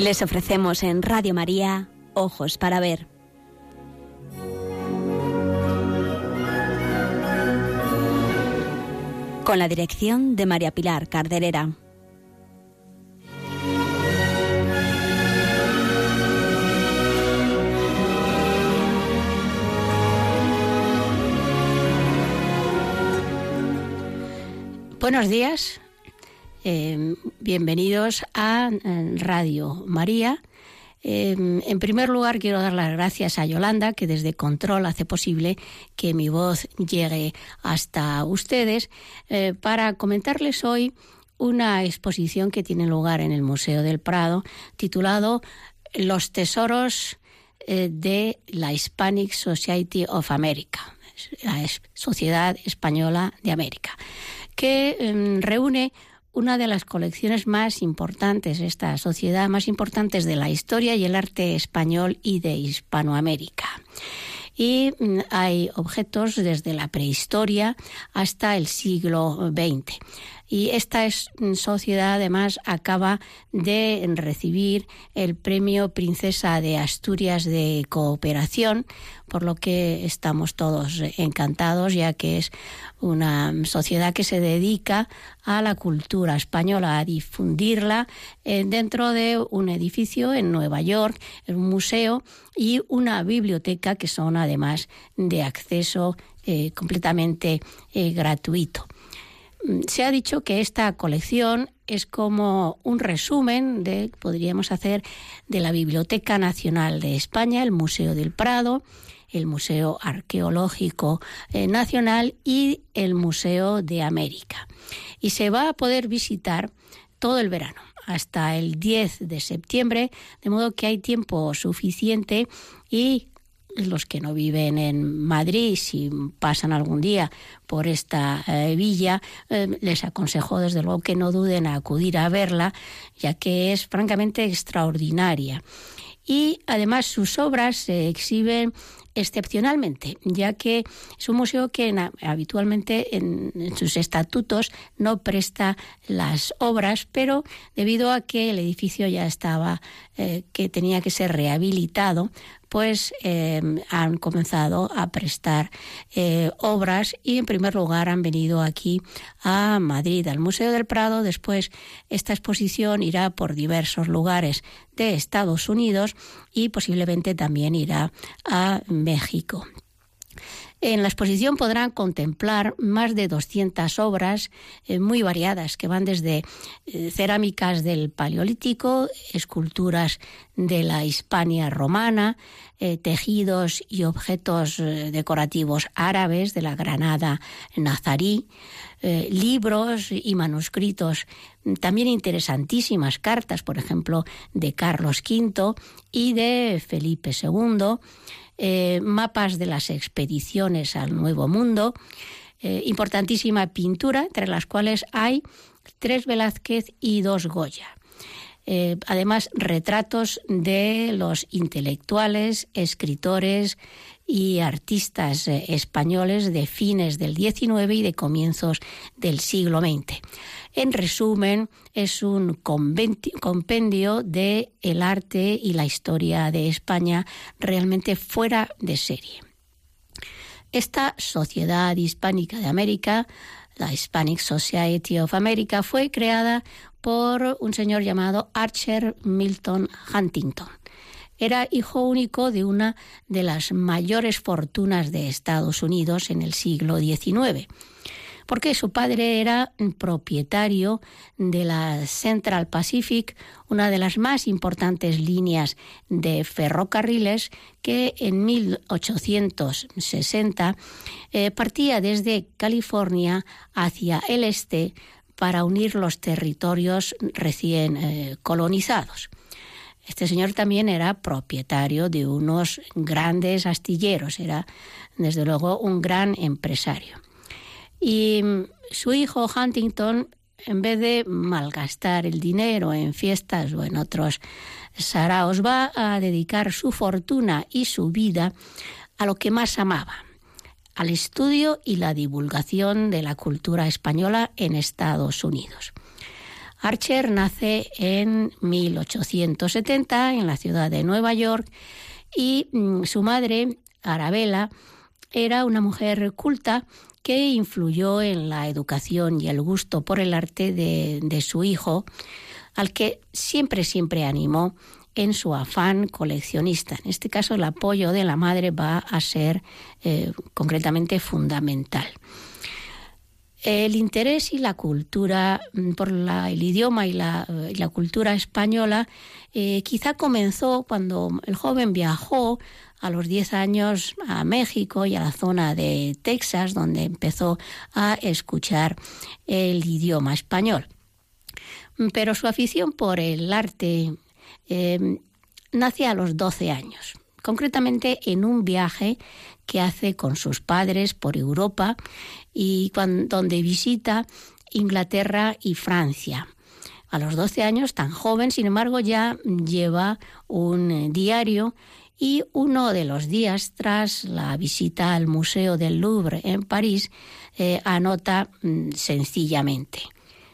Les ofrecemos en Radio María Ojos para Ver. Con la dirección de María Pilar Carderera. Buenos días, eh, bienvenidos a eh, Radio María. Eh, en primer lugar, quiero dar las gracias a Yolanda, que desde Control hace posible que mi voz llegue hasta ustedes, para comentarles hoy una exposición que tiene lugar en el Museo del Prado, titulado Los tesoros de la Hispanic Society of America, la Sociedad Española de América, que em, reúne una de las colecciones más importantes, esta sociedad más importantes de la historia y el arte español y de Hispanoamérica. Y mm, hay objetos desde la prehistoria hasta el siglo XX. Y esta mm, sociedad además acaba de recibir el premio Princesa de Asturias de Cooperación, por lo que estamos todos encantados, ya que es una sociedad que se dedica a la cultura española, a difundirla eh, dentro de un edificio en Nueva York, un museo y una biblioteca que son además de acceso eh, completamente eh, gratuito. Se ha dicho que esta colección es como un resumen de, podríamos hacer, de la Biblioteca Nacional de España, el Museo del Prado, el Museo Arqueológico eh, Nacional y el Museo de América. Y se va a poder visitar todo el verano hasta el 10 de septiembre, de modo que hay tiempo suficiente y los que no viven en Madrid, si pasan algún día por esta eh, villa, eh, les aconsejo desde luego que no duden a acudir a verla, ya que es francamente extraordinaria. Y además sus obras se exhiben excepcionalmente, ya que es un museo que habitualmente en, sus estatutos no presta las obras, pero debido a que el edificio ya estaba, eh, que tenía que ser rehabilitado, pues eh, han comenzado a prestar eh, obras y en primer lugar han venido aquí a Madrid, al Museo del Prado. Después esta exposición irá por diversos lugares de Estados Unidos y posiblemente también irá a México. En la exposición podrán contemplar más de 200 obras eh, muy variadas que van desde eh, cerámicas del Paleolítico, esculturas de la Hispania romana, eh, tejidos y objetos decorativos árabes de la Granada nazarí, libros y manuscritos también interesantísimas cartas, por ejemplo, de Carlos V y de Felipe II, eh, mapas de las expediciones al Nuevo Mundo, eh, importantísima pintura, entre las cuales hay tres Velázquez y dos Goya. Eh, además, retratos de los intelectuales, escritores y artistas españoles de fines del XIX y de comienzos del siglo XX. En resumen, es un compendio de el arte y la historia de España realmente fuera de serie. Esta Sociedad Hispánica de América, la Hispanic Society of America, fue creada por un señor llamado Archer Milton Huntington. Era hijo único de una de las mayores fortunas de Estados Unidos en el siglo XIX porque su padre era propietario de la Central Pacific, una de las más importantes líneas de ferrocarriles que en 1860 eh, partía desde California hacia el este para unir los territorios recién eh, colonizados. Este señor también era propietario de unos grandes astilleros, era desde luego un gran empresario. Y su hijo Huntington, en vez de malgastar el dinero en fiestas o en otros saraos, va a dedicar su fortuna y su vida a lo que más amaba, al estudio y la divulgación de la cultura española en Estados Unidos. Archer nace en 1870 en la ciudad de Nueva York y mm, su madre, Arabella, era una mujer culta que influyó en la educación y el gusto por el arte de, su hijo, al que siempre, siempre animó en su afán coleccionista. En este caso, el apoyo de la madre va a ser eh, concretamente fundamental. El interés y la cultura mm, por el idioma y la, cultura española eh, quizá comenzó cuando el joven viajó a los 10 años a México y a la zona de Texas, donde empezó a escuchar el idioma español. Pero su afición por el arte eh, nace a los 12 años, concretamente en un viaje que hace con sus padres por Europa y donde visita Inglaterra y Francia. A los 12 años, tan joven, sin embargo, ya lleva un eh, diario y uno de los días tras la visita al Museo del Louvre en París, eh, anota mm, sencillamente,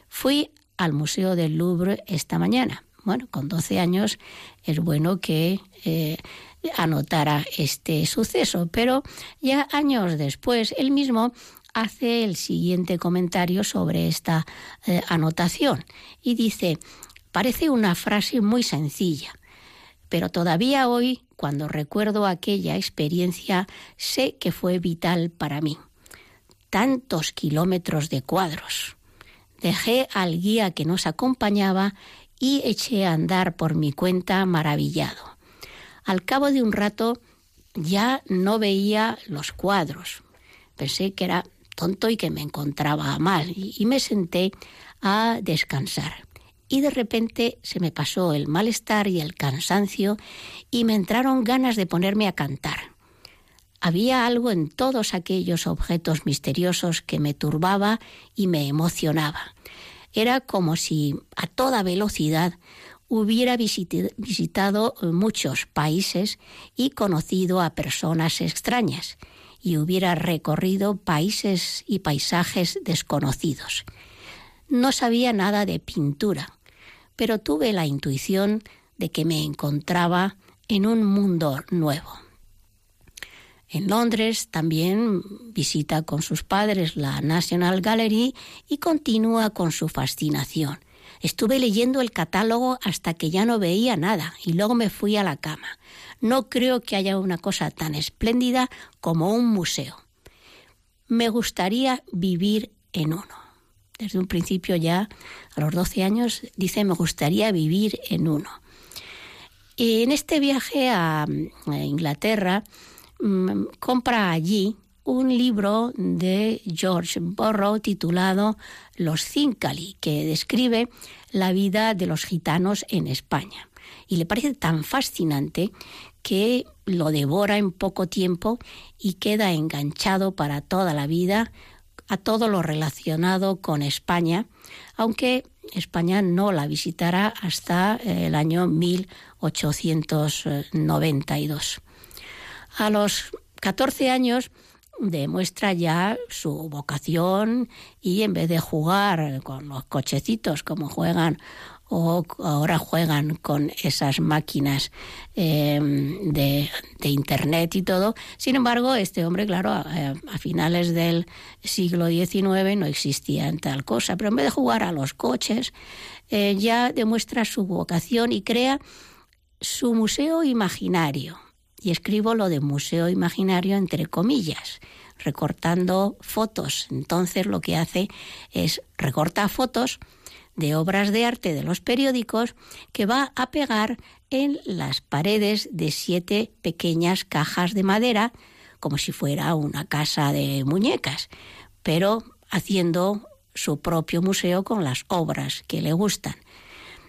fui al Museo del Louvre esta mañana. Bueno, con 12 años es bueno que eh, anotara este suceso, pero ya años después él mismo hace el siguiente comentario sobre esta eh, anotación y dice, parece una frase muy sencilla, pero todavía hoy, cuando recuerdo aquella experiencia, sé que fue vital para mí. Tantos kilómetros de cuadros. Dejé al guía que nos acompañaba y eché a andar por mi cuenta maravillado. Al cabo de un rato ya no veía los cuadros. Pensé que era tonto y que me encontraba mal y me senté a descansar y de repente se me pasó el malestar y el cansancio y me entraron ganas de ponerme a cantar. Había algo en todos aquellos objetos misteriosos que me turbaba y me emocionaba. Era como si a toda velocidad hubiera visitado muchos países y conocido a personas extrañas, y hubiera recorrido países y paisajes desconocidos. No sabía nada de pintura, pero tuve la intuición de que me encontraba en un mundo nuevo. En Londres también visita con sus padres la National Gallery y continúa con su fascinación. Estuve leyendo el catálogo hasta que ya no veía nada y luego me fui a la cama. No creo que haya una cosa tan espléndida como un museo. Me gustaría vivir en uno desde un principio ya, a los 12 años, dice, me gustaría vivir en uno. Y en este viaje a, Inglaterra, mm, compra allí un libro de George Borrow titulado Los Cincali, que describe la vida de los gitanos en España. Y le parece tan fascinante que lo devora en poco tiempo y queda enganchado para toda la vida a todo lo relacionado con España, aunque España no la visitará hasta eh, el año 1892. A los 14 años demuestra ya su vocación y en vez de jugar con los cochecitos como juegan o ahora juegan con esas máquinas em, de, Internet y todo. Sin embargo, este hombre, claro, a, finales del siglo XIX no existía tal cosa, pero en vez de jugar a los coches, eh, ya demuestra su vocación y crea su museo imaginario. Y escribo lo de museo imaginario entre comillas recortando fotos. Entonces lo que hace es recorta fotos de obras de arte de los periódicos que va a pegar en las paredes de siete pequeñas cajas de madera, como si fuera una casa de muñecas, pero haciendo su propio museo con las obras que le gustan.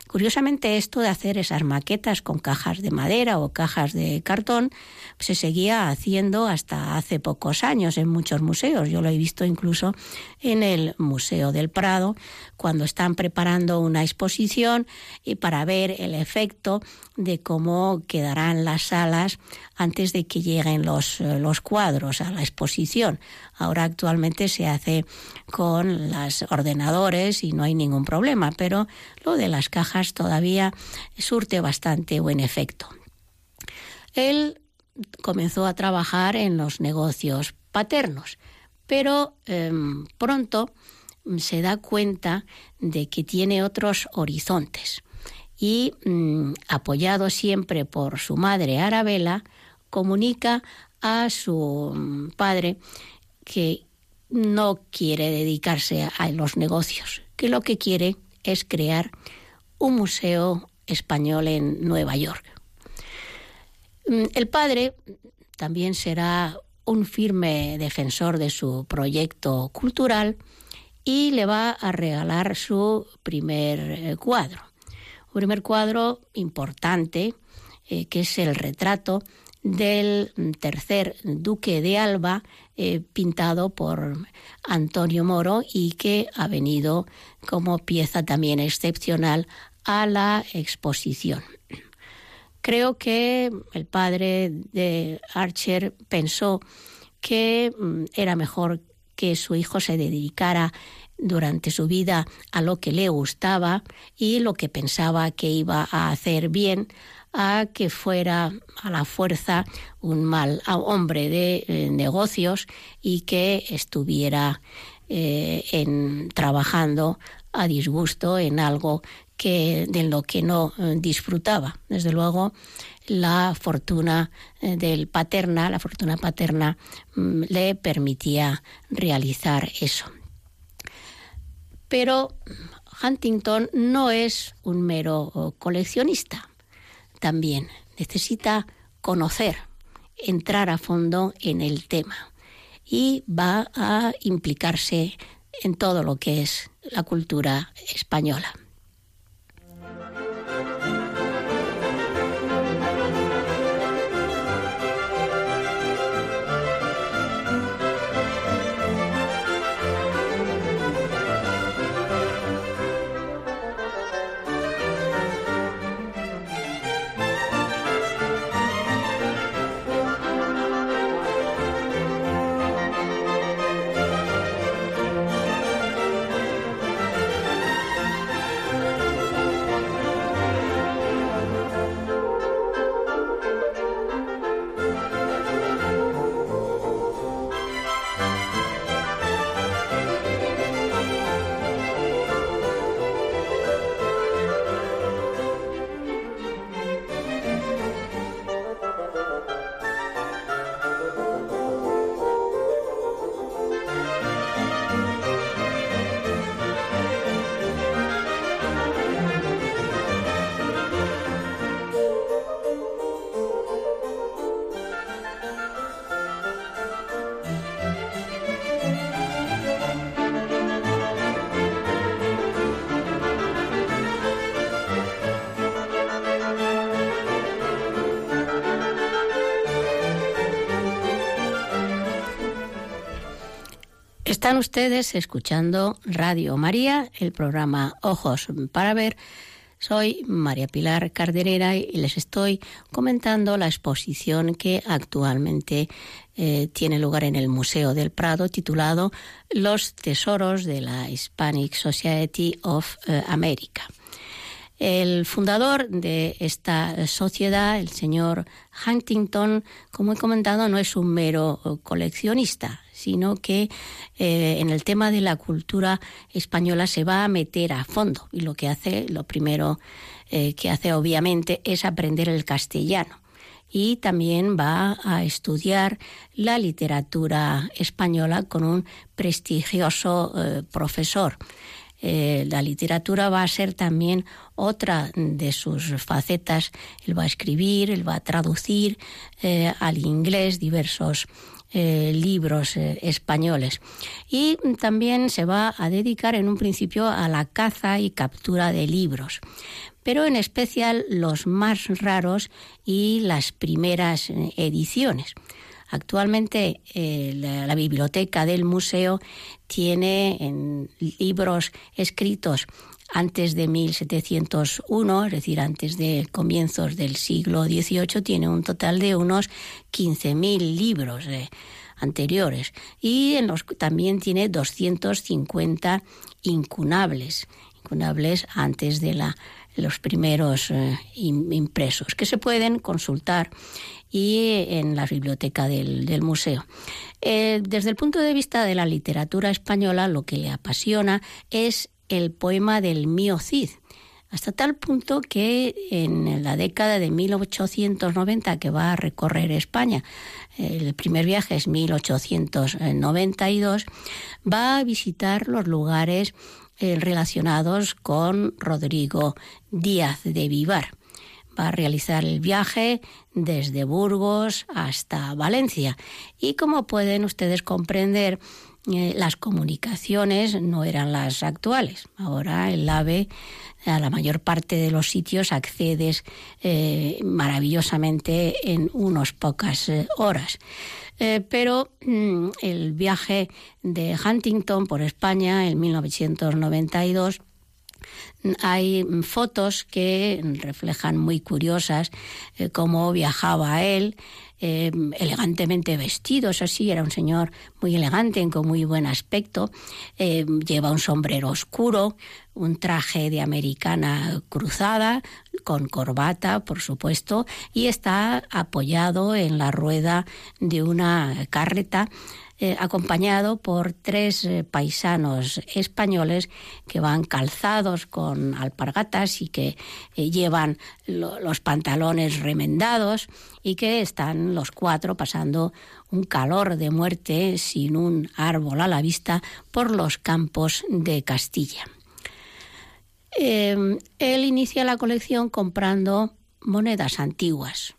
Curiosamente, esto de hacer esas maquetas con cajas de madera o cajas de cartón se seguía haciendo hasta hace pocos años en muchos museos. Yo lo he visto incluso en el Museo del Prado, cuando están preparando una exposición y para ver el efecto de cómo quedarán las salas antes de que lleguen los, eh, los cuadros a la exposición. Ahora actualmente se hace con los ordenadores y no hay ningún problema, pero lo de las cajas todavía surte bastante buen efecto. Él comenzó a trabajar en los negocios paternos, pero em, pronto se da cuenta de que tiene otros horizontes y, mm, apoyado siempre por su madre Arabella, comunica a su mm, padre que no quiere dedicarse a los negocios, que lo que quiere es crear un museo español en Nueva York. Mm, el padre también será un firme defensor de su proyecto cultural y le va a regalar su primer eh, cuadro. Un primer cuadro importante, eh, que es el retrato del tercer duque de Alba, eh, pintado por Antonio Moro y que ha venido como pieza también excepcional a la exposición. Creo que el padre de Archer pensó que mm, era mejor que su hijo se dedicara durante su vida a lo que le gustaba y lo que pensaba que iba a hacer bien a que fuera a la fuerza un mal hombre de eh, negocios y que estuviera eh, en, trabajando a disgusto en algo que de lo que no eh, disfrutaba. Desde luego, la fortuna eh, del paterna, la fortuna paterna mm, le permitía realizar eso. Pero Huntington no es un mero coleccionista. También necesita conocer, entrar a fondo en el tema y va a implicarse en todo lo que es la cultura española. Están ustedes escuchando Radio María, el programa Ojos para Ver. Soy María Pilar Carderera y les estoy comentando la exposición que actualmente eh, tiene lugar en el Museo del Prado titulado Los Tesoros de la Hispanic Society of eh, America. El fundador de esta sociedad, el señor Huntington, como he comentado, no es un mero coleccionista, sino que eh, en el tema de la cultura española se va a meter a fondo y lo que hace, lo primero eh, que hace obviamente es aprender el castellano y también va a estudiar la literatura española con un prestigioso eh, profesor. la literatura va a ser también otra de sus facetas. Él va a escribir, él va a traducir al inglés diversos eh, libros eh, españoles. Y también se va a dedicar en un principio a la caza y captura de libros. pero en especial los más raros y las primeras eh, ediciones. Actualmente la, biblioteca del museo tiene libros escritos antes de 1701, es decir, antes de comienzos del siglo XVIII, tiene un total de unos 15.000 libros eh, anteriores y también tiene 250 incunables, incunables antes de los primeros eh, impresos, que se pueden consultar y en la biblioteca del, museo. Eh, desde el punto de vista de la literatura española, lo que le apasiona es el poema del mío Cid, hasta tal punto que en la década de 1890 que va a recorrer España, el primer viaje es 1892, va a visitar los lugares eh, relacionados con Rodrigo Díaz de Vivar va a realizar el viaje desde Burgos hasta Valencia. Y como pueden ustedes comprender, eh, las comunicaciones no eran las actuales. Ahora el AVE a la mayor parte de los sitios accedes eh, maravillosamente en unas pocas eh, horas. pero mm, el viaje de Huntington por España en 1992 hay fotos que reflejan muy curiosas eh, cómo viajaba él, eh, elegantemente vestido, eso sí, era un señor muy elegante, con muy buen aspecto, eh, lleva un sombrero oscuro, un traje de americana cruzada, con corbata, por supuesto, y está apoyado en la rueda de una carreta eh, acompañado por tres eh, paisanos españoles que van calzados con alpargatas y que eh, llevan los pantalones remendados y que están los cuatro pasando un calor de muerte sin un árbol a la vista por los campos de Castilla. él inicia la colección comprando monedas antiguas,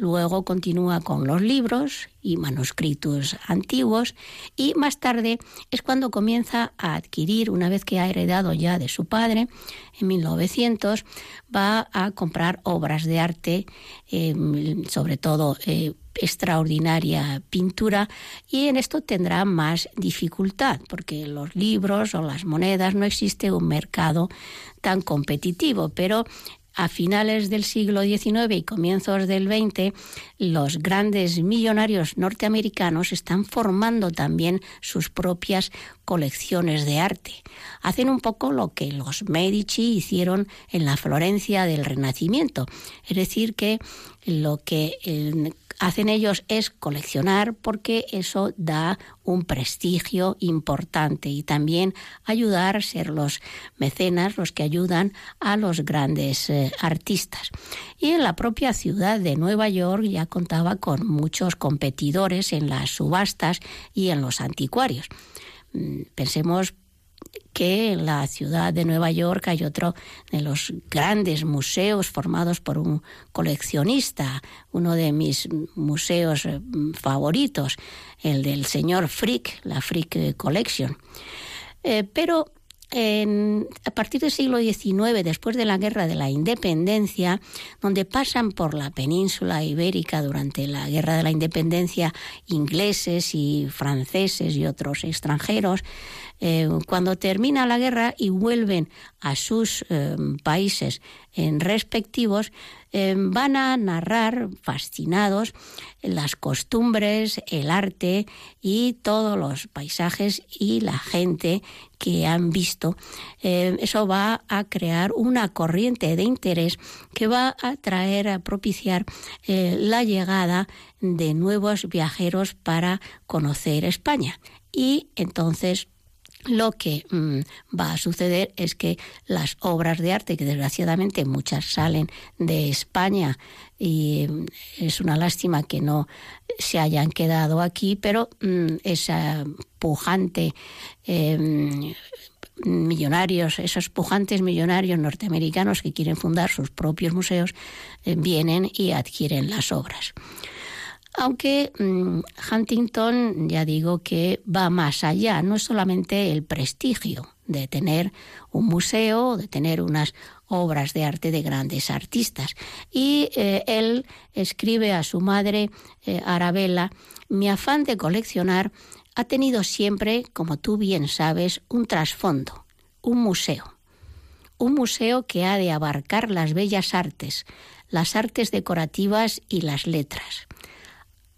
Luego continúa con los libros y manuscritos antiguos y más tarde es cuando comienza a adquirir, una vez que ha heredado ya de su padre, en 1900, va a comprar obras de arte, em, sobre todo eh, extraordinaria pintura y en esto tendrá más dificultad porque los libros o las monedas no existe un mercado tan competitivo, pero a finales del siglo XIX y comienzos del XX, los grandes millonarios norteamericanos están formando también sus propias colecciones de arte. Hacen un poco lo que los Medici hicieron en la Florencia del Renacimiento, es decir, que lo que hacen ellos es coleccionar porque eso da un prestigio importante y también ayudar a ser los mecenas los que ayudan a los grandes eh, artistas. Y en la propia ciudad de Nueva York ya contaba con muchos competidores en las subastas y en los anticuarios. Mm, pensemos que en la ciudad de Nueva York hay otro de los grandes museos formados por un coleccionista, uno de mis museos eh, favoritos, el del señor Frick, la Frick Collection. Eh, pero a partir del siglo XIX, después de la Guerra de la Independencia, donde pasan por la península ibérica durante la Guerra de la Independencia ingleses y franceses y otros extranjeros, eh, cuando termina la guerra y vuelven a sus eh, países respectivos, eh, van a narrar fascinados las costumbres, el arte y todos los paisajes y la gente que han visto. eso va a crear una corriente de interés que va a traer, a propiciar la llegada de nuevos viajeros para conocer España. Y entonces lo que mm, va a suceder es que las obras de arte, que desgraciadamente muchas salen de España y mm, es una lástima que no se hayan quedado aquí, pero mm, esa pujante em, millonarios, esos pujantes millonarios norteamericanos que quieren fundar sus propios museos, eh, vienen y adquieren las obras. Aunque mm, Huntington, ya digo que va más allá, no es solamente el prestigio de tener un museo, de tener unas obras de arte de grandes artistas. Y eh, él escribe a su madre, eh, Arabella, mi afán de coleccionar ha tenido siempre, como tú bien sabes, un trasfondo, un museo. Un museo que ha de abarcar las bellas artes, las artes decorativas y las letras.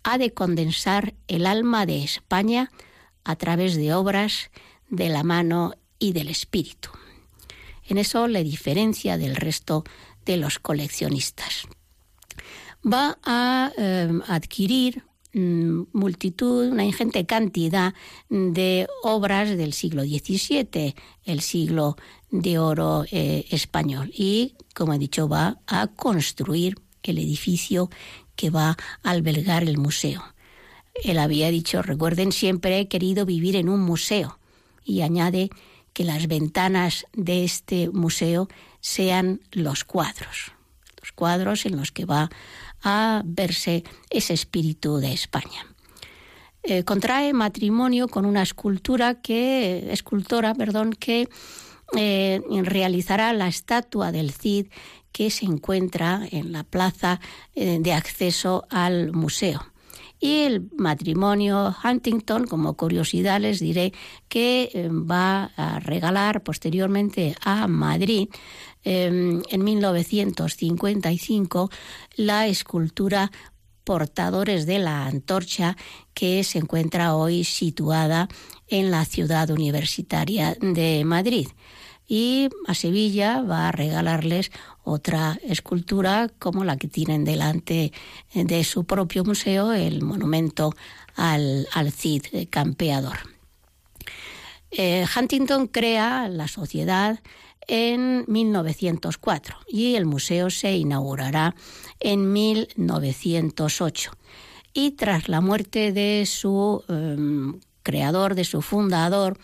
Ha de condensar el alma de España a través de obras de la mano y del espíritu. En eso le diferencia del resto de los coleccionistas. Va a eh, adquirir mm, multitud, una ingente cantidad de obras del siglo XVII, el siglo de oro eh, español. Y, como he dicho, va a construir el edificio que va a albergar el museo. Él había dicho, recuerden, siempre he querido vivir en un museo. Y añade que las ventanas de este museo sean los cuadros, los cuadros en los que va a verse ese espíritu de España. Eh, contrae matrimonio con una escultura que, escultora, perdón, que eh, realizará la estatua del Cid que se encuentra en la plaza eh, de acceso al museo. Y el matrimonio Huntington, como curiosidad, les diré que eh, va a regalar posteriormente a Madrid em, en 1955 la escultura Portadores de la Antorcha, que se encuentra hoy situada en la ciudad universitaria de Madrid. Y a Sevilla va a regalarles otra escultura como la que tienen delante de su propio museo, el monumento al, Cid campeador. Eh, Huntington crea la sociedad en 1904 y el museo se inaugurará en 1908. Y tras la muerte de su em, creador, de su fundador,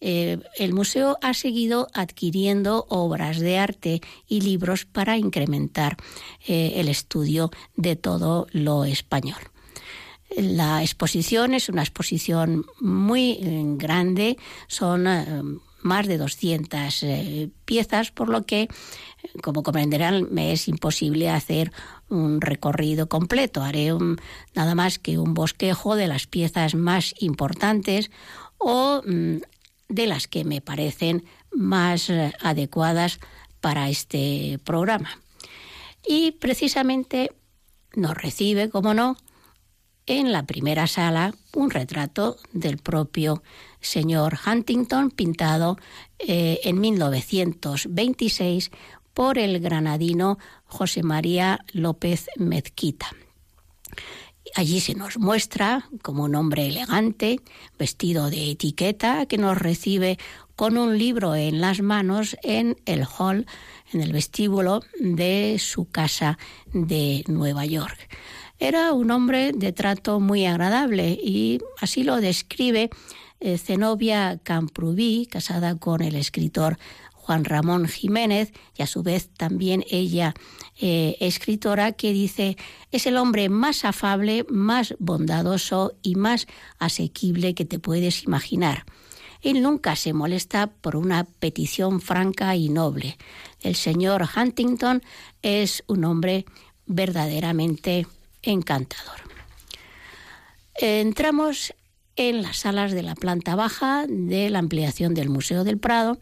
eh, el museo ha seguido adquiriendo obras de arte y libros para incrementar eh, el estudio de todo lo español. La exposición es una exposición muy eh, grande, son más de 200 piezas, por lo que, como comprenderán, me es imposible hacer un recorrido completo. Haré nada más que un bosquejo de las piezas más importantes o mm, de las que me parecen más eh, adecuadas para este programa. Y precisamente nos recibe, como no, en la primera sala un retrato del propio señor Huntington pintado eh, en 1926 por el granadino José María López Mezquita. Allí se nos muestra como un hombre elegante, vestido de etiqueta, que nos recibe con un libro en las manos en el hall, en el vestíbulo de su casa de Nueva York. Era un hombre de trato muy agradable y así lo describe eh, Zenobia Camprubí, casada con el escritor Juan Ramón Jiménez, y a su vez también ella eh, escritora, que dice, es el hombre más afable, más bondadoso y más asequible que te puedes imaginar. Él nunca se molesta por una petición franca y noble. El señor Huntington es un hombre verdaderamente encantador. Entramos en las salas de la planta baja de la ampliación del Museo del Prado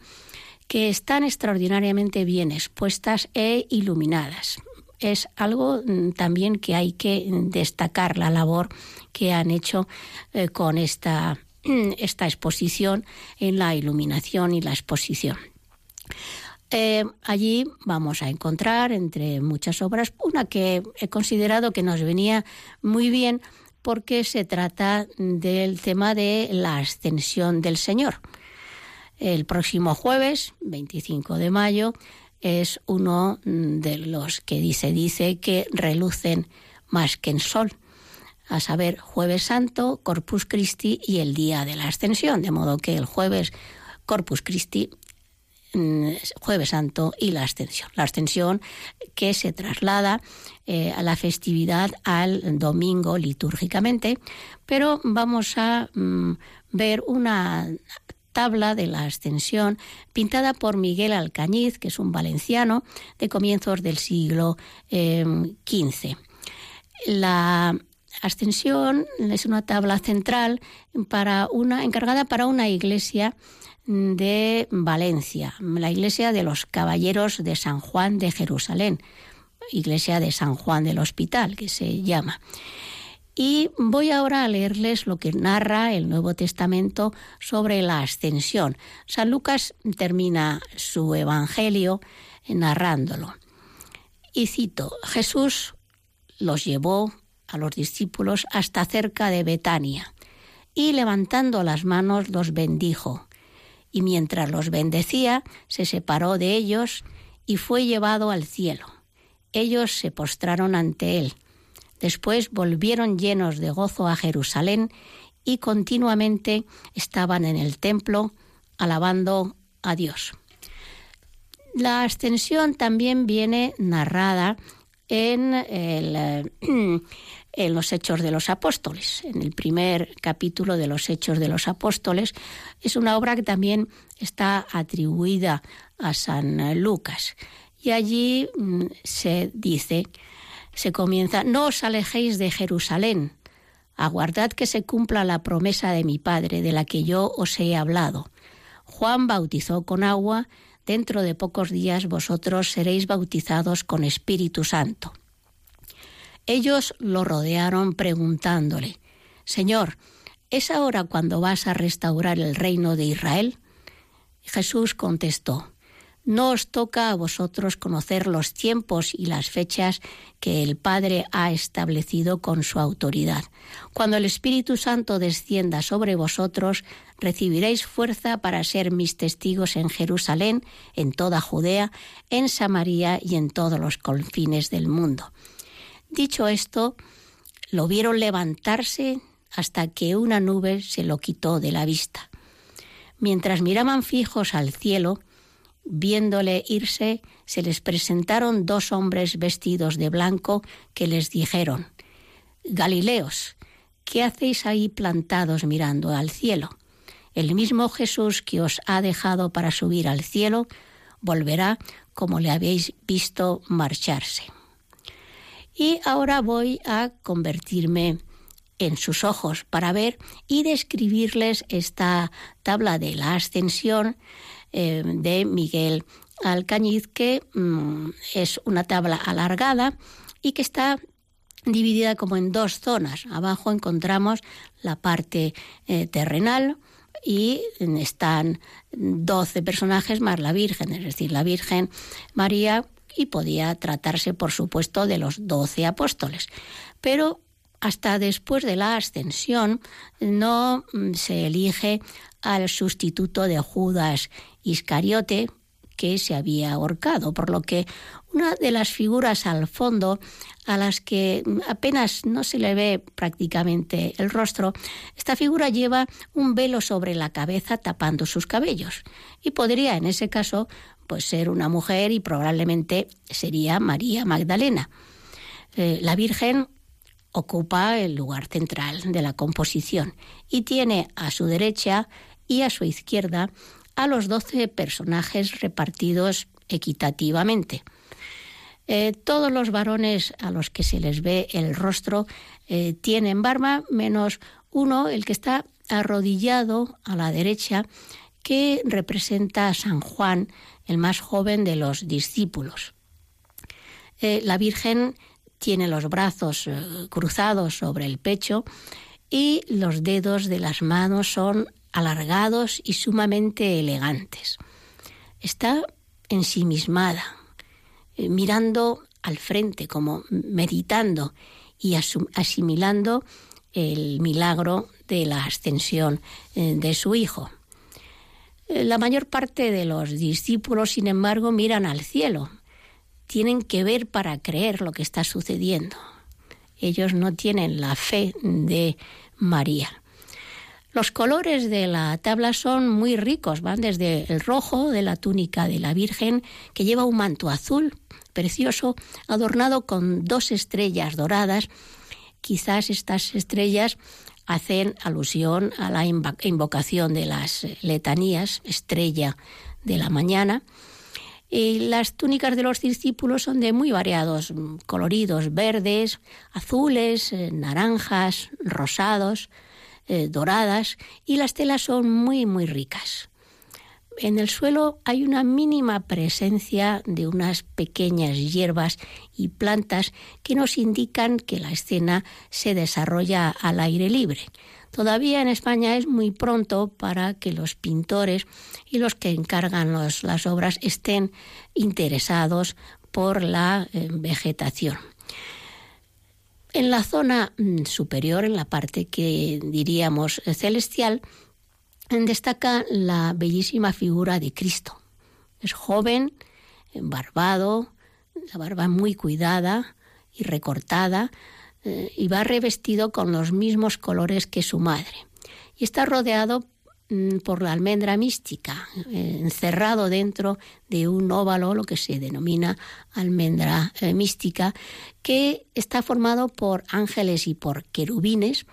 que están extraordinariamente bien expuestas e iluminadas. Es algo mm, también que hay que destacar la labor que han hecho eh, con esta, esta exposición en la iluminación y la exposición. Eh, allí vamos a encontrar, entre muchas obras, una que he considerado que nos venía muy bien porque se trata del tema de la ascensión del Señor. El próximo jueves, 25 de mayo, es uno de los que dice, dice que relucen más que en sol, a saber, jueves santo, Corpus Christi y el día de la ascensión, de modo que el jueves Corpus Christi mm, jueves santo y la ascensión. La ascensión que se traslada eh, a la festividad al domingo litúrgicamente, pero vamos a mm, ver una tabla de la ascensión pintada por Miguel Alcañiz, que es un valenciano de comienzos del siglo XV. Eh, la ascensión es una tabla central para una, encargada para una iglesia de Valencia, la iglesia de los Caballeros de San Juan de Jerusalén, iglesia de San Juan del Hospital, que se llama. Y voy ahora a leerles lo que narra el Nuevo Testamento sobre la ascensión. San Lucas termina su Evangelio narrándolo. Y cito, Jesús los llevó a los discípulos hasta cerca de Betania y levantando las manos los bendijo. Y mientras los bendecía, se separó de ellos y fue llevado al cielo. Ellos se postraron ante él Después volvieron llenos de gozo a Jerusalén y continuamente estaban en el templo alabando a Dios. La ascensión también viene narrada en, en, los Hechos de los Apóstoles. En el primer capítulo de los Hechos de los Apóstoles es una obra que también está atribuida a San Lucas. Y allí mm, se dice se comienza, no os alejéis de Jerusalén, aguardad que se cumpla la promesa de mi Padre, de la que yo os he hablado. Juan bautizó con agua, dentro de pocos días vosotros seréis bautizados con Espíritu Santo. Ellos lo rodearon preguntándole, Señor, ¿es ahora cuando vas a restaurar el reino de Israel? Jesús contestó, no os toca a vosotros conocer los tiempos y las fechas que el Padre ha establecido con su autoridad. Cuando el Espíritu Santo descienda sobre vosotros, recibiréis fuerza para ser mis testigos en Jerusalén, en toda Judea, en Samaria y en todos los confines del mundo. Dicho esto, lo vieron levantarse hasta que una nube se lo quitó de la vista. Mientras miraban fijos al cielo, Viéndole irse, se les presentaron dos hombres vestidos de blanco que les dijeron, Galileos, ¿qué hacéis ahí plantados mirando al cielo? El mismo Jesús que os ha dejado para subir al cielo, volverá como le habéis visto marcharse. Y ahora voy a convertirme en sus ojos para ver y describirles esta tabla de la ascensión eh, de Miguel Alcañiz, que mm, es una tabla alargada y que está dividida como en dos zonas. Abajo encontramos la parte eh, terrenal y están 12 personajes más la Virgen, es decir, la Virgen María y podía tratarse, por supuesto, de los 12 apóstoles. Pero hasta después de la ascensión no mm, se elige al sustituto de Judas Iscariote, que se había ahorcado, por lo que una de las figuras al fondo, a las que apenas no se le ve prácticamente el rostro, esta figura lleva un velo sobre la cabeza tapando sus cabellos y podría en ese caso pues ser una mujer y probablemente sería María Magdalena. Eh, la Virgen ocupa el lugar central de la composición y tiene a su derecha y a su izquierda a los doce personajes repartidos equitativamente. Eh, todos los varones a los que se les ve el rostro eh, tienen barba, menos uno, el que está arrodillado a la derecha, que representa a San Juan, el más joven de los discípulos. Eh, la Virgen tiene los brazos cruzados sobre el pecho y los dedos de las manos son alargados y sumamente elegantes. Está ensimismada, eh, mirando al frente, como meditando y asimilando el milagro de la ascensión eh, de su hijo. Eh, la mayor parte de los discípulos, sin embargo, miran al cielo. Tienen que ver para creer lo que está sucediendo. Ellos no tienen la fe de María. Los colores de la tabla son muy ricos, van desde el rojo de la túnica de la Virgen, que lleva un manto azul precioso, adornado con dos estrellas doradas. Quizás estas estrellas hacen alusión a la invocación de las letanías, estrella de la mañana. Y las túnicas de los discípulos son de muy variados coloridos, verdes, azules, eh, naranjas, rosados, eh, doradas, y las telas son muy, muy ricas. En el suelo hay una mínima presencia de unas pequeñas hierbas y plantas que nos indican que la escena se desarrolla al aire libre. Todavía en España es muy pronto para que los pintores y los que encargan las obras estén interesados por la eh, vegetación. En la zona mm, superior, en la parte que diríamos celestial, destaca la bellísima figura de Cristo. Es joven, barbado, la barba muy cuidada y recortada, eh, y va revestido con los mismos colores que su madre. Y está rodeado por la almendra mística, eh, encerrado dentro de un óvalo, lo que se denomina almendra eh, mística, que está formado por ángeles y por querubines,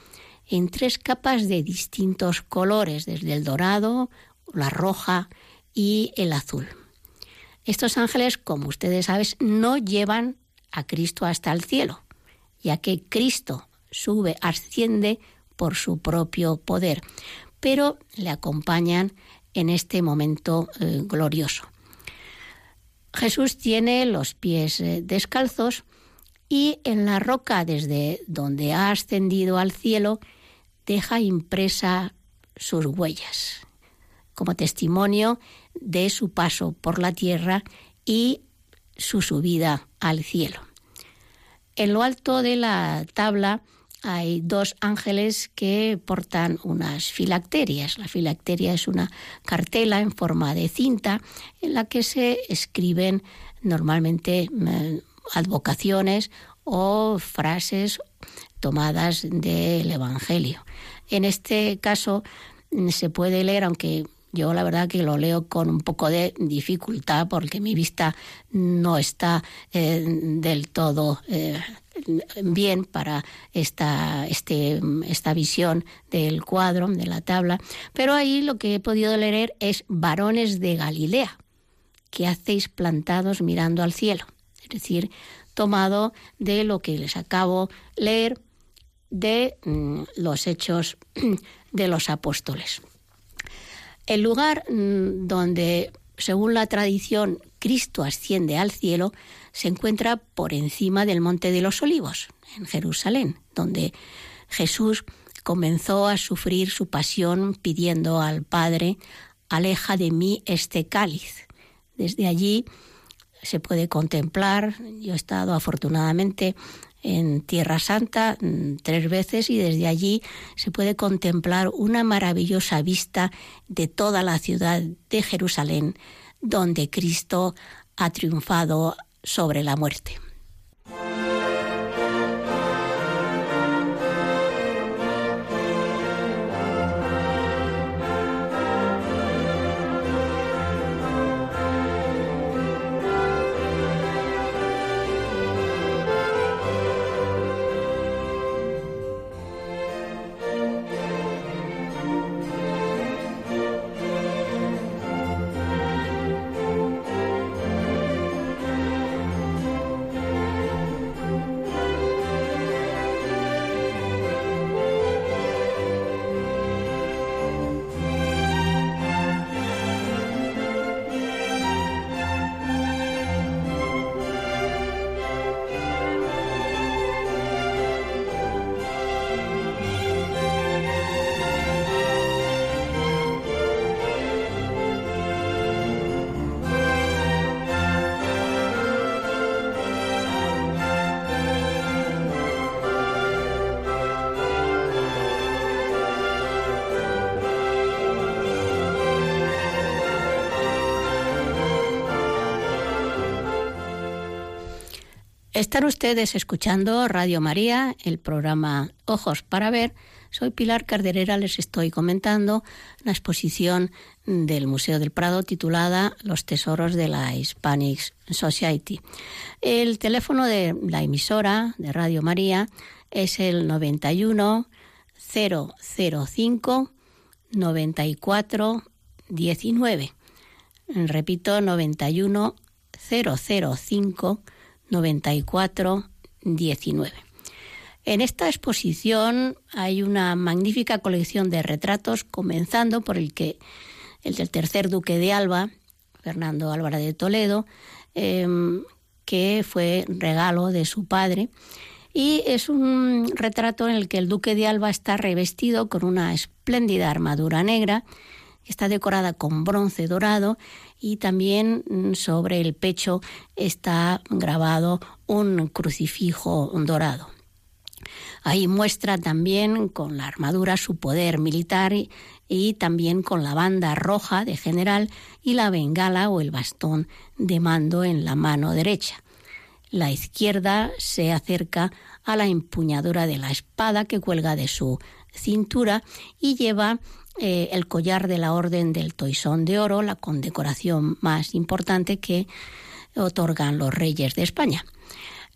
en tres capas de distintos colores, desde el dorado, la roja y el azul. Estos ángeles, como ustedes saben, no llevan a Cristo hasta el cielo, ya que Cristo sube, asciende por su propio poder, pero le acompañan en este momento eh, glorioso. Jesús tiene los pies eh, descalzos y en la roca desde donde ha ascendido al cielo deja impresa sus huellas como testimonio de su paso por la tierra y su subida al cielo. En lo alto de la tabla hay dos ángeles que portan unas filacterias. La filacteria es una cartela en forma de cinta en la que se escriben normalmente mm, advocaciones o frases tomadas del Evangelio. En este caso mm, se puede leer, aunque yo la verdad que lo leo con un poco de dificultad porque mi vista no está eh, del todo eh, bien para esta, este, esta visión del cuadro, de la tabla, pero ahí lo que he podido leer es varones de Galilea, que hacéis plantados mirando al cielo. Es decir, tomado de lo que les acabo leer de mm, los hechos de los apóstoles. El lugar mm, donde, según la tradición, Cristo asciende al cielo se encuentra por encima del Monte de los Olivos, en Jerusalén, donde Jesús comenzó a sufrir su pasión pidiendo al Padre, aleja de mí este cáliz. Desde allí se puede contemplar, yo he estado afortunadamente en Tierra Santa mm, tres veces y desde allí se puede contemplar una maravillosa vista de toda la ciudad de Jerusalén, donde Cristo ha triunfado sobre la muerte. Están ustedes escuchando Radio María, el programa Ojos para Ver. Soy Pilar Carderera, les estoy comentando la exposición del Museo del Prado titulada Los Tesoros de la Hispanic Society. El teléfono de la emisora de Radio María es el 91 005 94 19. Repito, 91 005 94 19. En esta exposición hay una magnífica colección de retratos, comenzando por el que el del tercer duque de Alba, Fernando Álvarez de Toledo, em, que fue regalo de su padre. Y es un retrato en el que el duque de Alba está revestido con una espléndida armadura negra, está decorada con bronce dorado y también mm, sobre el pecho está grabado un crucifijo dorado. Ahí muestra también con la armadura su poder militar y, también con la banda roja de general y la bengala o el bastón de mando en la mano derecha. La izquierda se acerca a la empuñadura de la espada que cuelga de su cintura y lleva eh, el collar de la Orden del Toisón de Oro, la condecoración más importante que otorgan los reyes de España.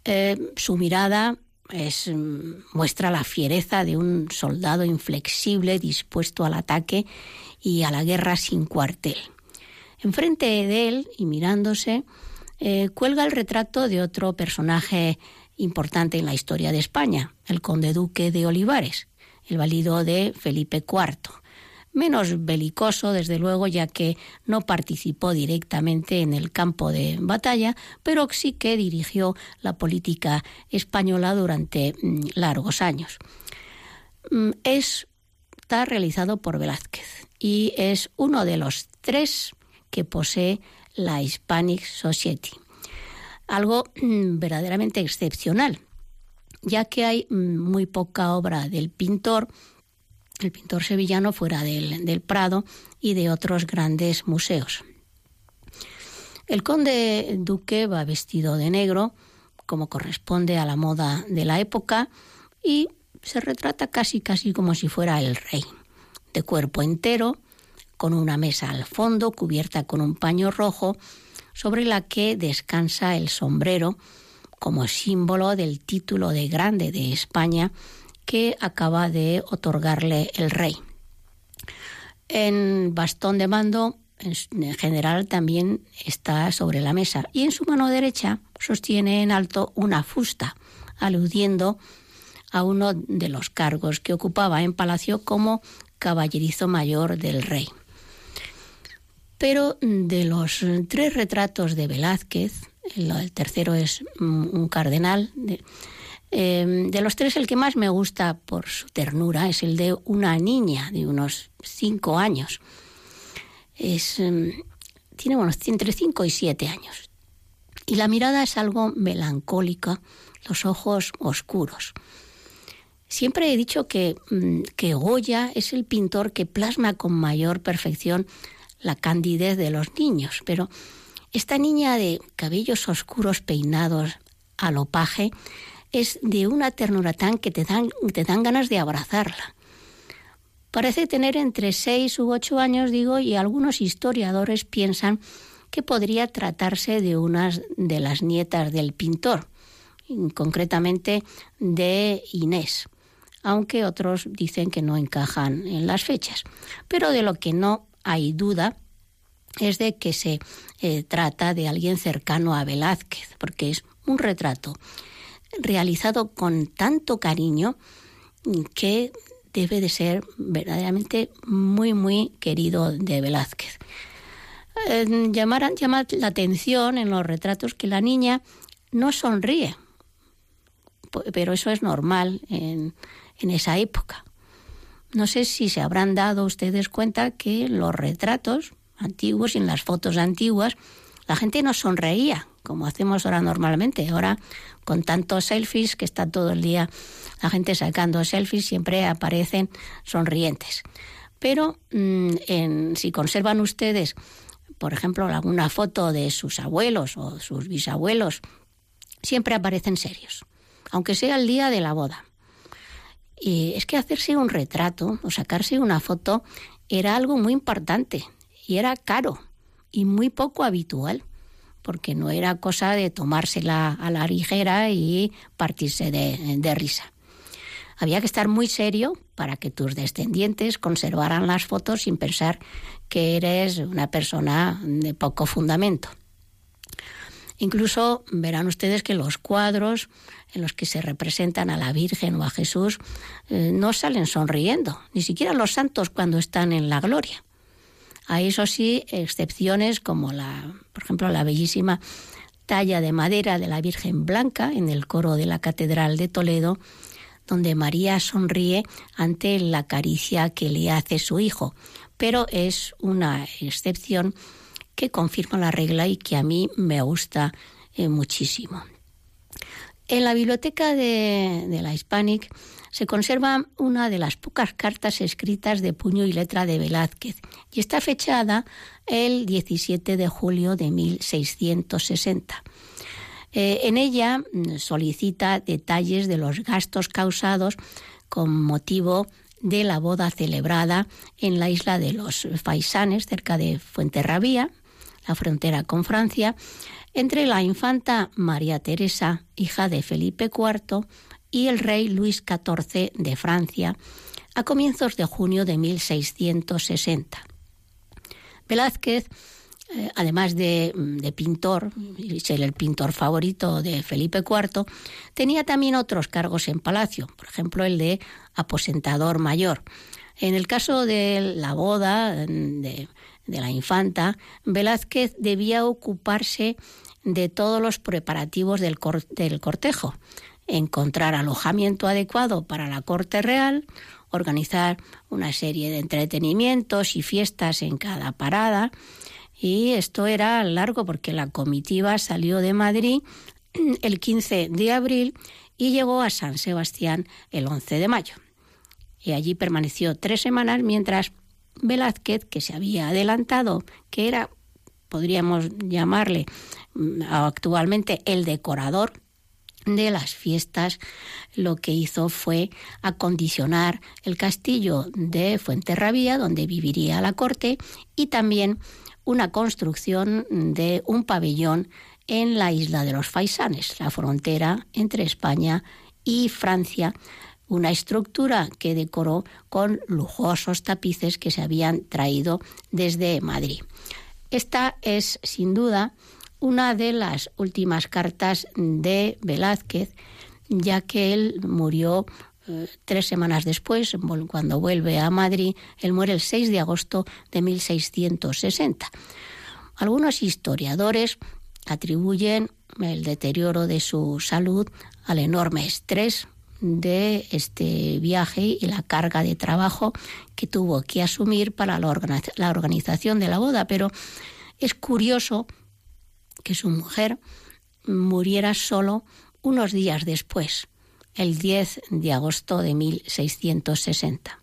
Eh, su mirada es, mm, muestra la fiereza de un soldado inflexible dispuesto al ataque y a la guerra sin cuartel. Enfrente de él y mirándose, eh, cuelga el retrato de otro personaje importante en la historia de España, el conde duque de Olivares, el valido de Felipe IV menos belicoso, desde luego, ya que no participó directamente en el campo de batalla, pero sí que dirigió la política española durante mm, largos años. Mm, está realizado por Velázquez y es uno de los tres que posee la Hispanic Society. Algo mm, verdaderamente excepcional, ya que hay muy poca obra del pintor el pintor sevillano fuera del, Prado y de otros grandes museos. El conde duque va vestido de negro, como corresponde a la moda de la época, y se retrata casi casi como si fuera el rey, de cuerpo entero, con una mesa al fondo cubierta con un paño rojo, sobre la que descansa el sombrero como símbolo del título de grande de España que acaba de otorgarle el rey. En bastón de mando, en general, también está sobre la mesa y en su mano derecha sostiene en alto una fusta, aludiendo a uno de los cargos que ocupaba en palacio como caballerizo mayor del rey. Pero de los tres retratos de Velázquez, el tercero es un cardenal, Em, de los tres, el que más me gusta por su ternura es el de una niña de unos cinco años. Es, em, tiene entre cinco y siete años. Y la mirada es algo melancólica, los ojos oscuros. Siempre he dicho que, mm, que Goya es el pintor que plasma con mayor perfección la candidez de los niños, pero esta niña de cabellos oscuros peinados al opaje es de una ternura tan que te dan, te dan ganas de abrazarla. Parece tener entre seis u ocho años, digo, y algunos historiadores piensan que podría tratarse de una de las nietas del pintor, concretamente de Inés, aunque otros dicen que no encajan en las fechas. Pero de lo que no hay duda es de que se eh, trata de alguien cercano a Velázquez, porque es un retrato realizado con tanto cariño que debe de ser verdaderamente muy, muy querido de Velázquez. Eh, llama la atención en los retratos que la niña no sonríe, pero eso es normal en, en esa época. No sé si se habrán dado ustedes cuenta que los retratos antiguos y en las fotos antiguas la gente no sonreía como hacemos ahora normalmente. Ahora, con tantos selfies que está todo el día la gente sacando selfies, siempre aparecen sonrientes. Pero mm, en, si conservan ustedes, por ejemplo, alguna foto de sus abuelos o sus bisabuelos, siempre aparecen serios, aunque sea el día de la boda. Y es que hacerse un retrato o sacarse una foto era algo muy importante y era caro y muy poco habitual porque no era cosa de tomársela a la ligera y partirse de, risa. Había que estar muy serio para que tus descendientes conservaran las fotos sin pensar que eres una persona de poco fundamento. Incluso verán ustedes que los cuadros en los que se representan a la Virgen o a Jesús eh, no salen sonriendo, ni siquiera los santos cuando están en la gloria. Hay eso sí excepciones como la, por ejemplo, la bellísima talla de madera de la Virgen Blanca en el coro de la Catedral de Toledo, donde María sonríe ante la caricia que le hace su hijo, pero es una excepción que confirma la regla y que a mí me gusta eh, muchísimo. En la biblioteca de, la Hispanic se conserva una de las pocas cartas escritas de puño y letra de Velázquez y está fechada el 17 de julio de 1660. Eh, en ella mm, solicita detalles de los gastos causados con motivo de la boda celebrada en la isla de los Faisanes, cerca de Fuenterrabía, la frontera con Francia, entre la infanta María Teresa, hija de Felipe IV, y el rey Luis XIV de Francia, a comienzos de junio de 1660. Velázquez eh, además de, pintor, y ser el pintor favorito de Felipe IV, tenía también otros cargos en palacio, por ejemplo el de aposentador mayor. En el caso de la boda de, la infanta, Velázquez debía ocuparse de todos los preparativos del, del cortejo, encontrar alojamiento adecuado para la corte real, organizar una serie de entretenimientos y fiestas en cada parada, y esto era largo porque la comitiva salió de Madrid el 15 de abril y llegó a San Sebastián el 11 de mayo. Y allí permaneció tres semanas mientras Velázquez, que se había adelantado, que era, podríamos llamarle mm, actualmente el decorador de las fiestas, lo que hizo fue acondicionar el castillo de Fuenterrabía, donde viviría la corte, y también una construcción de un pabellón en la isla de los Faisanes, la frontera entre España y Francia, una estructura que decoró con lujosos tapices que se habían traído desde Madrid. Esta es, sin duda, una de las últimas cartas de Velázquez, ya que él murió tres semanas después, cuando vuelve a Madrid, él muere el 6 de agosto de 1660. Algunos historiadores atribuyen el deterioro de su salud al enorme estrés de este viaje y la carga de trabajo que tuvo que asumir para la, organización de la boda, pero es curioso que su mujer muriera solo unos días después, el 10 de agosto de 1660.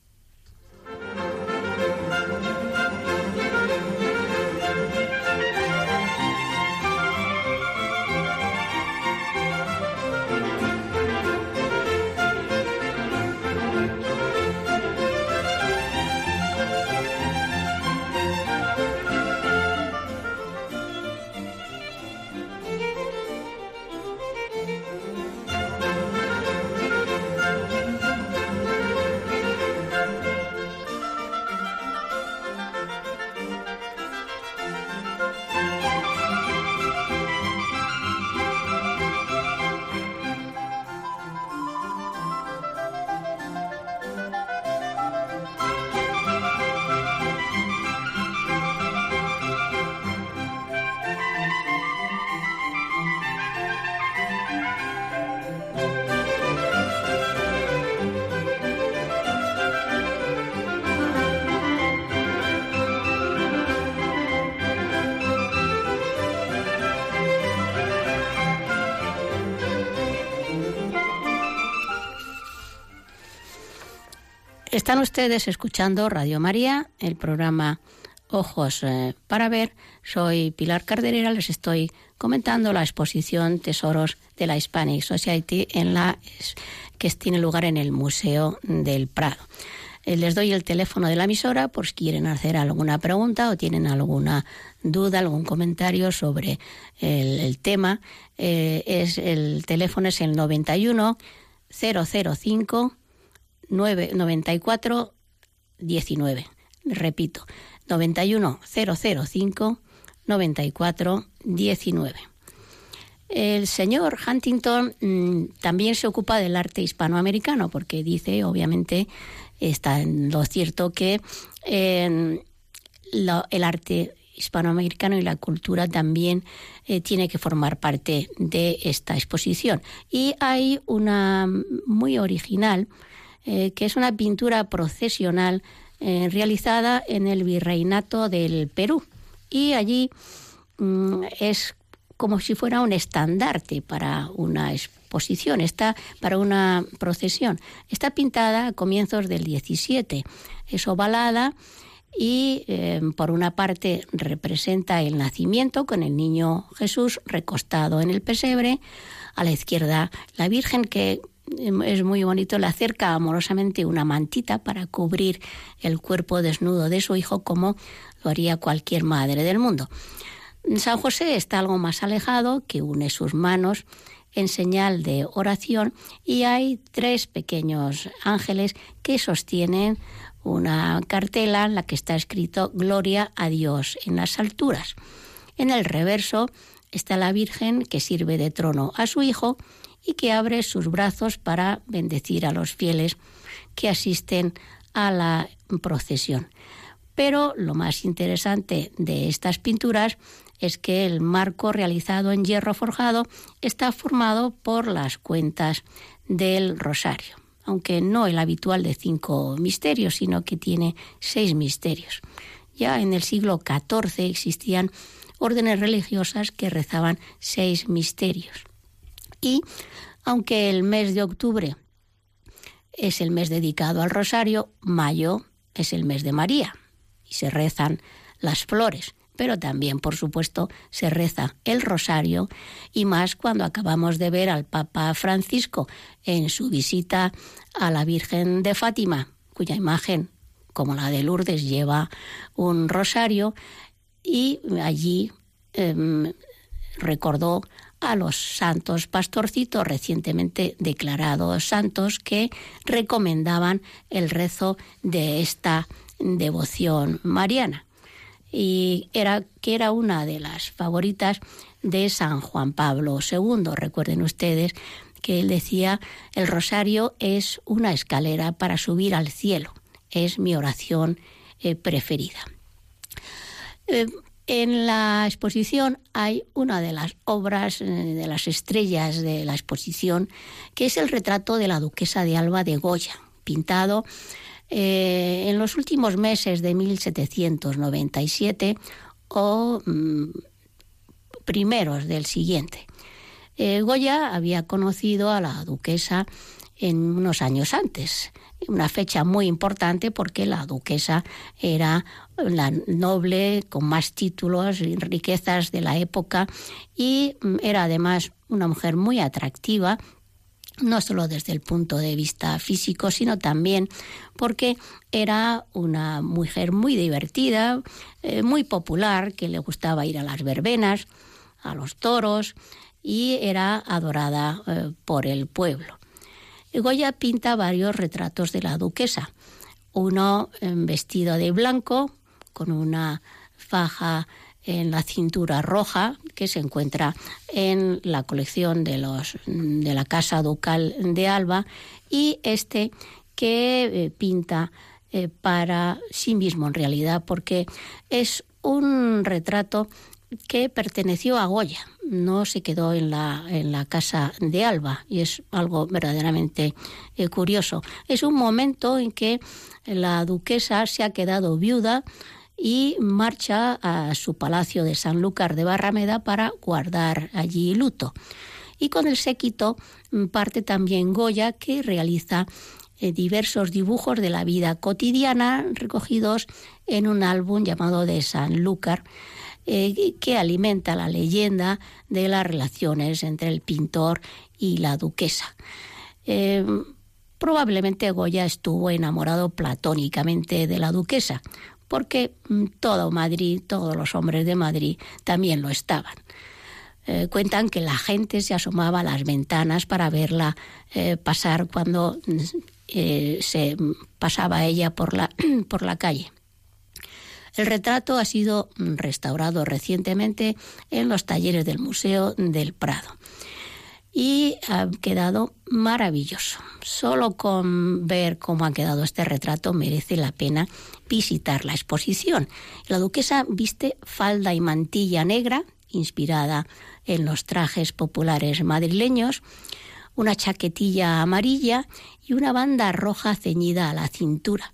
Están ustedes escuchando Radio María, el programa Ojos eh, para Ver. Soy Pilar Carderera, les estoy comentando la exposición Tesoros de la Hispanic Society en la, que tiene lugar en el Museo del Prado. Eh, les doy el teléfono de la emisora por si quieren hacer alguna pregunta o tienen alguna duda, algún comentario sobre el, tema. Eh, es, el teléfono es el 91 005 94 19. Repito, 91 005 94 19. El señor Huntington mm, también se ocupa del arte hispanoamericano porque dice, obviamente, está en lo cierto que el arte hispanoamericano y la cultura también eh, tiene que formar parte de esta exposición. Y hay una muy original, eh, que es una pintura procesional eh, realizada en el virreinato del Perú. Y allí mm, es como si fuera un estandarte para una exposición, está para una procesión. Está pintada a comienzos del 17, es ovalada y eh, por una parte representa el nacimiento con el niño Jesús recostado en el pesebre, a la izquierda la Virgen que es muy bonito, le acerca amorosamente una mantita para cubrir el cuerpo desnudo de su hijo como lo haría cualquier madre del mundo. San José está algo más alejado, que une sus manos en señal de oración y hay tres pequeños ángeles que sostienen una cartela en la que está escrito Gloria a Dios en las alturas. En el reverso está la Virgen que sirve de trono a su Hijo y que abre sus brazos para bendecir a los fieles que asisten a la procesión. Pero lo más interesante de estas pinturas es que el marco realizado en hierro forjado está formado por las cuentas del rosario, aunque no el habitual de cinco misterios, sino que tiene seis misterios. Ya en el siglo XIV existían órdenes religiosas que rezaban seis misterios. Y aunque el mes de octubre es el mes dedicado al rosario, mayo es el mes de María y se rezan las flores. Pero también, por supuesto, se reza el rosario y más cuando acabamos de ver al Papa Francisco en su visita a la Virgen de Fátima, cuya imagen, como la de Lourdes, lleva un rosario. Y allí em, recordó a los santos pastorcitos recientemente declarados santos que recomendaban el rezo de esta devoción mariana y era que era una de las favoritas de San Juan Pablo II. Recuerden ustedes que él decía, el rosario es una escalera para subir al cielo, es mi oración eh, preferida. Eh, en la exposición hay una de las obras, eh, de las estrellas de la exposición, que es el retrato de la duquesa de Alba de Goya, pintado eh, en los últimos meses de 1797 o mm, primeros del siguiente. Eh, Goya había conocido a la duquesa en unos años antes, una fecha muy importante porque la duquesa era la noble con más títulos y riquezas de la época y mm, era además una mujer muy atractiva no solo desde el punto de vista físico, sino también porque era una mujer muy divertida, eh, muy popular, que le gustaba ir a las verbenas, a los toros, y era adorada eh, por el pueblo. Goya pinta varios retratos de la duquesa, uno vestido de blanco, con una faja en la cintura roja que se encuentra en la colección de los de la Casa Ducal de Alba y este que eh, pinta eh, para sí mismo en realidad porque es un retrato que perteneció a Goya, no se quedó en la, en la casa de Alba y es algo verdaderamente eh, curioso. Es un momento en que la duquesa se ha quedado viuda, y marcha a su palacio de Sanlúcar de Barrameda para guardar allí luto. Y con el séquito mm, parte también Goya, que realiza eh, diversos dibujos de la vida cotidiana recogidos en un álbum llamado de Sanlúcar, eh, que alimenta la leyenda de las relaciones entre el pintor y la duquesa. Eh, probablemente Goya estuvo enamorado platónicamente de la duquesa, porque mm, todo Madrid, todos los hombres de Madrid también lo estaban. Eh, cuentan que la gente se asomaba a las ventanas para verla pasar cuando mm, se pasaba ella por la, por la calle. El retrato ha sido restaurado recientemente en los talleres del Museo del Prado y ha quedado maravilloso. Solo con ver cómo ha quedado este retrato merece la pena visitar la exposición. La duquesa viste falda y mantilla negra, inspirada en los trajes populares madrileños, una chaquetilla amarilla y una banda roja ceñida a la cintura.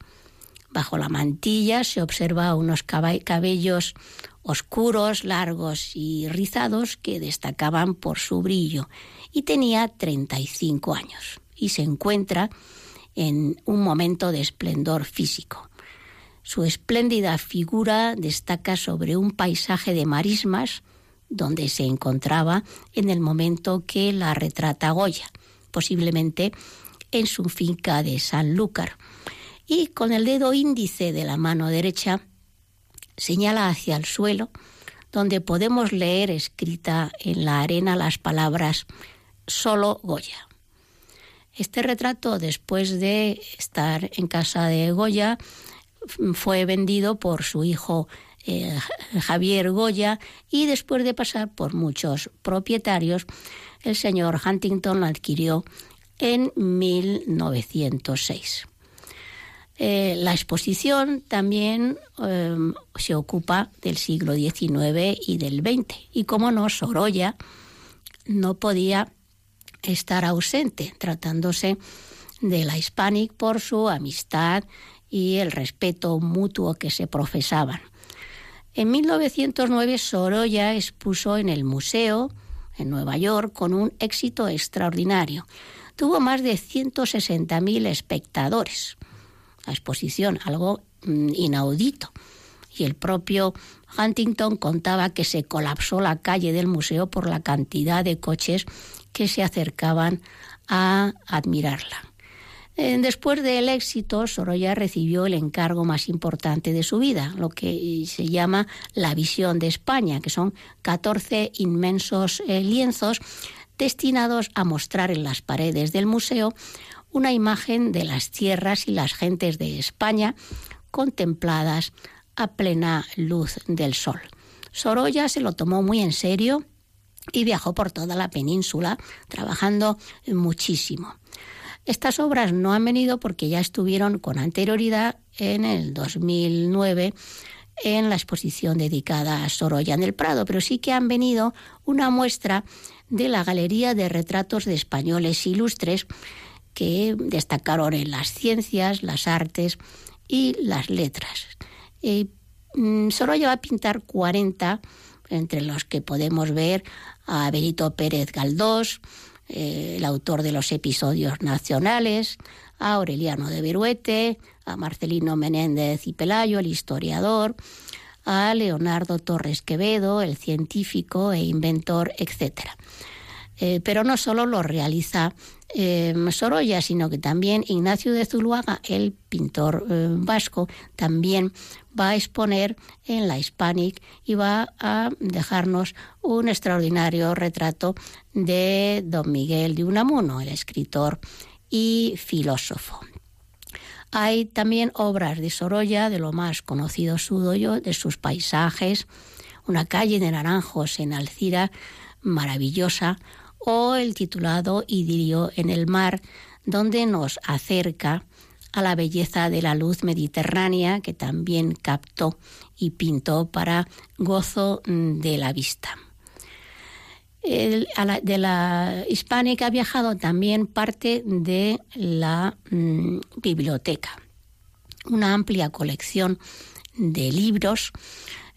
Bajo la mantilla se observa unos cabellos oscuros, largos y rizados que destacaban por su brillo y tenía 35 años y se encuentra en un momento de esplendor físico. Su espléndida figura destaca sobre un paisaje de marismas donde se encontraba en el momento que la retrata Goya, posiblemente en su finca de Sanlúcar y con el dedo índice de la mano derecha señala hacia el suelo, donde podemos leer escrita en la arena las palabras solo Goya. Este retrato, después de estar en casa de Goya, fue vendido por su hijo eh, Javier Goya y después de pasar por muchos propietarios, el señor Huntington lo adquirió en 1906. Eh, la exposición también em, se ocupa del siglo XIX y del XX. Y como no, Sorolla no podía estar ausente, tratándose de la Hispanic por su amistad y el respeto mutuo que se profesaban. En 1909 Sorolla expuso en el museo en Nueva York con un éxito extraordinario. Tuvo más de 160.000 espectadores la exposición, algo mm, inaudito. Y el propio Huntington contaba que se colapsó la calle del museo por la cantidad de coches que se acercaban a admirarla. Eh, después del éxito, Sorolla recibió el encargo más importante de su vida, lo que se llama la visión de España, que son 14 inmensos eh, lienzos destinados a mostrar en las paredes del museo una imagen de las tierras y las gentes de España contempladas a plena luz del sol. Sorolla se lo tomó muy en serio y viajó por toda la península trabajando muchísimo. Estas obras no han venido porque ya estuvieron con anterioridad en el 2009 en la exposición dedicada a Sorolla en el Prado, pero sí que han venido una muestra de la Galería de Retratos de Españoles Ilustres que destacaron en las ciencias, las artes y las letras. Eh, mm, Sorolla va a pintar 40, entre los que podemos ver a Benito Pérez Galdós, eh, el autor de los episodios nacionales, a Aureliano de Beruete, a Marcelino Menéndez y Pelayo, el historiador, a Leonardo Torres Quevedo, el científico e inventor, etc. Eh, pero no solo lo realiza eh, Sorolla, sino que también Ignacio de Zuluaga, el pintor eh, vasco, también va a exponer en la Hispanic y va a dejarnos un extraordinario retrato de don Miguel de Unamuno, el escritor y filósofo. Hay también obras de Sorolla, de lo más conocido suyo, de sus paisajes, una calle de naranjos en Alcira maravillosa, o el titulado Idilio en el mar, donde nos acerca a la belleza de la luz mediterránea que también captó y pintó para gozo mm, de la vista. de la hispánica ha viajado también parte de la mm, biblioteca, una amplia colección de libros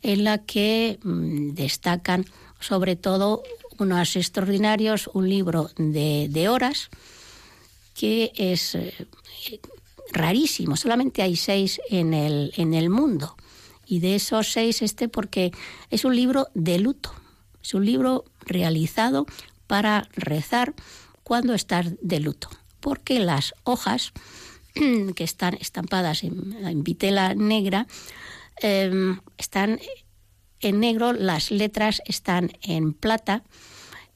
en la que mm, destacan sobre todo unos extraordinarios, un libro de, horas que es eh, rarísimo, solamente hay seis en el, en el mundo. Y de esos seis este porque es un libro de luto, es un libro realizado para rezar cuando estás de luto, porque las hojas que están estampadas en, vitela negra em, están en negro, las letras están en plata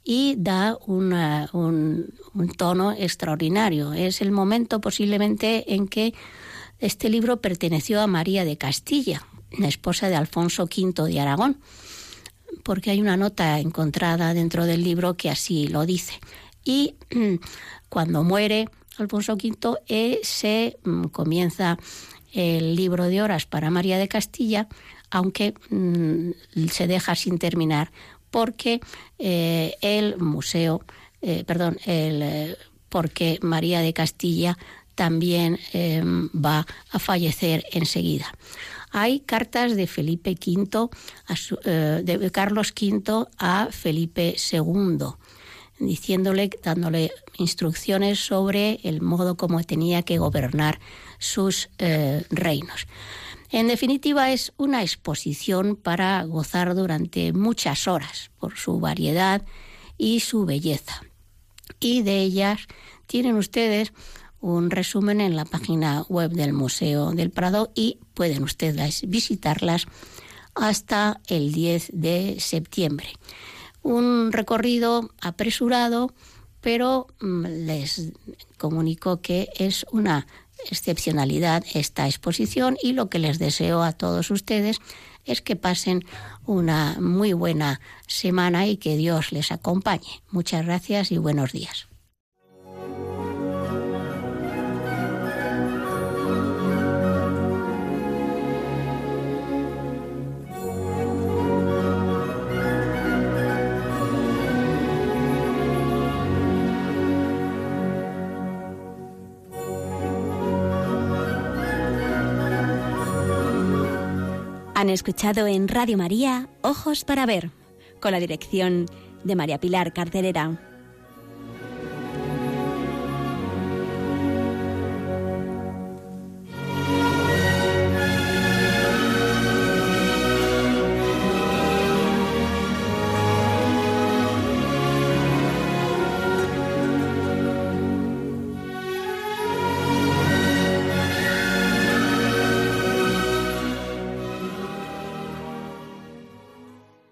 y da un, tono extraordinario. Es el momento posiblemente en que este libro perteneció a María de Castilla, la esposa de Alfonso V de Aragón, porque hay una nota encontrada dentro del libro que así lo dice. Y cuando muere Alfonso V, eh, se mm, comienza el libro de horas para María de Castilla, aunque mm, se deja sin terminar, porque eh, el museo, eh, perdón, el, porque María de Castilla también va a fallecer enseguida. Hay cartas de Felipe V, de Carlos V a Felipe II diciéndole, dándole instrucciones sobre el modo como tenía que gobernar sus eh, reinos. En definitiva, es una exposición para gozar durante muchas horas por su variedad y su belleza. Y de ellas tienen ustedes un resumen en la página web del Museo del Prado y pueden ustedes visitarlas hasta el 10 de septiembre un recorrido apresurado, pero mm, les comunico que es una excepcionalidad esta exposición y lo que les deseo a todos ustedes es que pasen una muy buena semana y que Dios les acompañe. Muchas gracias y buenos días. Han escuchado en Radio María Ojos para Ver, con la dirección de María Pilar Carterera.